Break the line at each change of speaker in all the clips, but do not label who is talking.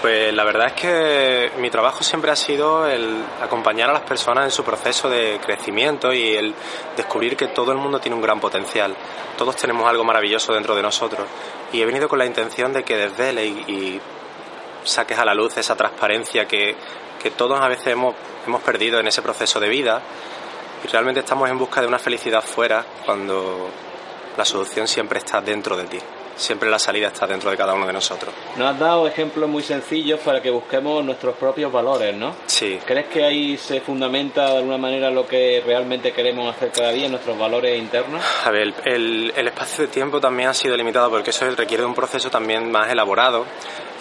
Pues la verdad es que mi trabajo siempre ha sido el acompañar a las personas en su proceso de crecimiento y el descubrir que todo el mundo tiene un gran potencial. Todos tenemos algo maravilloso dentro de nosotros. Y he venido con la intención de que desvele y, y saques a la luz esa transparencia que, que todos a veces hemos, hemos perdido en ese proceso de vida y realmente estamos en busca de una felicidad fuera cuando la solución siempre está dentro de ti. Siempre la salida está dentro de cada uno de nosotros.
Nos has dado ejemplos muy sencillos para que busquemos nuestros propios valores, ¿no?
Sí.
¿Crees que ahí se fundamenta de alguna manera lo que realmente queremos hacer cada día, nuestros valores internos?
A ver, el, el espacio de tiempo también ha sido limitado porque eso requiere de un proceso también más elaborado,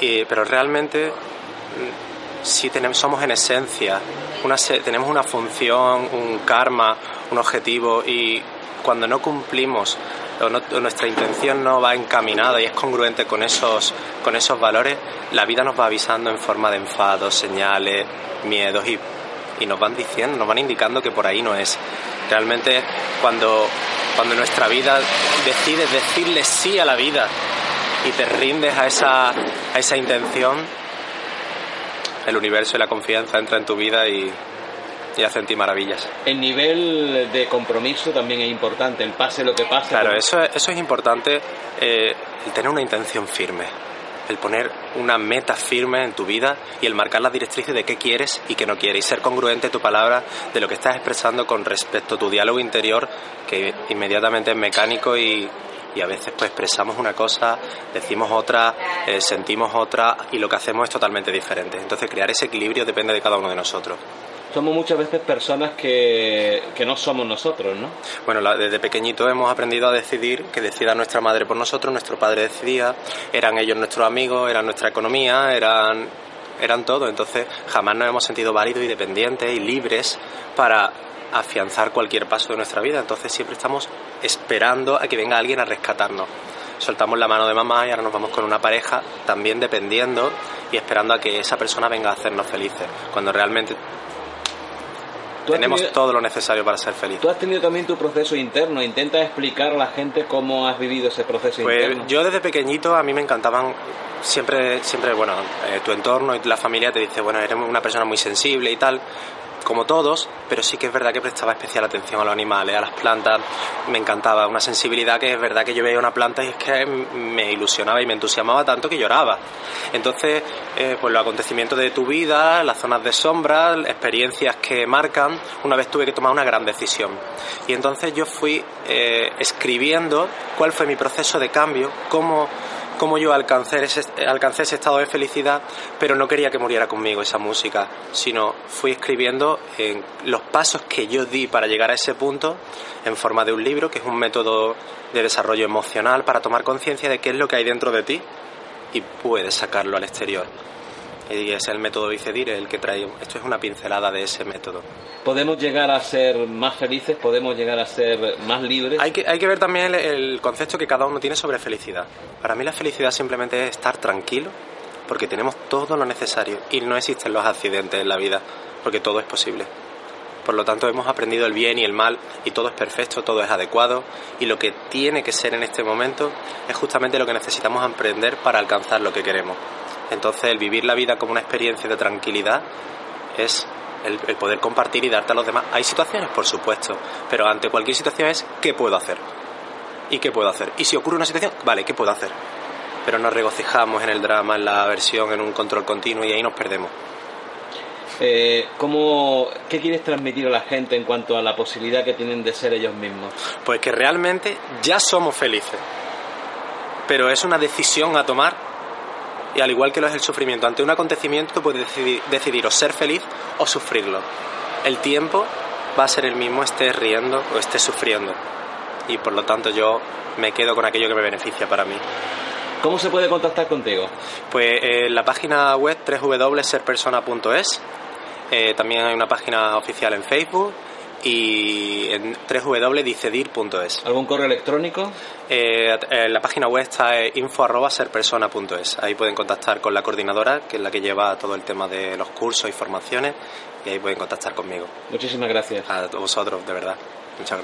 y, pero realmente mm, sí tenemos, somos en esencia, una, tenemos una función, un karma, un objetivo y cuando no cumplimos o, nuestra intención no va encaminada y es congruente con esos, con esos valores, la vida nos va avisando en forma de enfados, señales, miedos y, y nos van diciendo, nos van indicando que por ahí no es. Realmente cuando, cuando nuestra vida decides decirle sí a la vida y te rindes a esa, a esa intención, el universo y la confianza entra en tu vida y, y hace en ti maravillas.
El nivel de compromiso también es importante, el pase lo que pase.
Claro, eso, eso es importante, eh, el tener una intención firme, el poner una meta firme en tu vida y el marcar las directrices de qué quieres y qué no quieres y ser congruente tu palabra de lo que estás expresando con respecto a tu diálogo interior que inmediatamente es mecánico y, y a veces pues expresamos una cosa, decimos otra, eh, sentimos otra y lo que hacemos es totalmente diferente. Entonces crear ese equilibrio depende de cada uno de nosotros
somos muchas veces personas que, que no somos nosotros, ¿no?
Bueno, desde pequeñito hemos aprendido a decidir, que decida nuestra madre por nosotros, nuestro padre decidía, eran ellos nuestros amigos, eran nuestra economía, eran, eran todo, entonces jamás nos hemos sentido válidos y dependientes y libres para afianzar cualquier paso de nuestra vida, entonces siempre estamos esperando a que venga alguien a rescatarnos. Soltamos la mano de mamá y ahora nos vamos con una pareja también dependiendo y esperando a que esa persona venga a hacernos felices, cuando realmente tenemos
tenido,
todo lo necesario para ser feliz.
Tú has tenido también tu proceso interno. Intenta explicar a la gente cómo has vivido ese proceso
pues
interno.
Yo desde pequeñito a mí me encantaban siempre, siempre bueno, eh, tu entorno y la familia te dice, bueno, eres una persona muy sensible y tal como todos, pero sí que es verdad que prestaba especial atención a los animales, a las plantas, me encantaba, una sensibilidad que es verdad que yo veía una planta y es que me ilusionaba y me entusiasmaba tanto que lloraba. Entonces, eh, pues los acontecimientos de tu vida, las zonas de sombra, experiencias que marcan, una vez tuve que tomar una gran decisión. Y entonces yo fui eh, escribiendo cuál fue mi proceso de cambio, cómo cómo yo alcancé ese, alcancé ese estado de felicidad, pero no quería que muriera conmigo esa música, sino fui escribiendo en los pasos que yo di para llegar a ese punto en forma de un libro, que es un método de desarrollo emocional para tomar conciencia de qué es lo que hay dentro de ti y puedes sacarlo al exterior. Y es el método Bicedir el que trae. Esto es una pincelada de ese método.
¿Podemos llegar a ser más felices? ¿Podemos llegar a ser más libres?
Hay que, hay que ver también el, el concepto que cada uno tiene sobre felicidad. Para mí la felicidad simplemente es estar tranquilo, porque tenemos todo lo necesario y no existen los accidentes en la vida, porque todo es posible. Por lo tanto, hemos aprendido el bien y el mal y todo es perfecto, todo es adecuado y lo que tiene que ser en este momento es justamente lo que necesitamos aprender para alcanzar lo que queremos. Entonces, el vivir la vida como una experiencia de tranquilidad es el, el, poder compartir y darte a los demás. Hay situaciones, por supuesto, pero ante cualquier situación es ¿qué puedo hacer? ¿Y qué puedo hacer? Y si ocurre una situación, vale, ¿qué puedo hacer? Pero nos regocijamos en el drama, en la aversión, en un control continuo y ahí nos perdemos.
Eh, ¿cómo, ¿Qué quieres transmitir a la gente en cuanto a la posibilidad que tienen de ser ellos mismos?
Pues que realmente ya somos felices, pero es una decisión a tomar y al igual que lo es el sufrimiento, ante un acontecimiento puedes decidir, decidir o ser feliz o sufrirlo. El tiempo va a ser el mismo, estés riendo o estés sufriendo. Y por lo tanto yo me quedo con aquello que me beneficia para mí.
¿Cómo se puede contactar contigo?
Pues en la página web www.serpersona.es. Eh, también hay una página oficial en Facebook y en www.dicedir.es.
¿Algún correo electrónico?
Eh, eh, la página web está en info.serpersona.es. Ahí pueden contactar con la coordinadora, que es la que lleva todo el tema de los cursos y formaciones, y ahí pueden contactar conmigo.
Muchísimas gracias.
A vosotros, de verdad. Muchas gracias.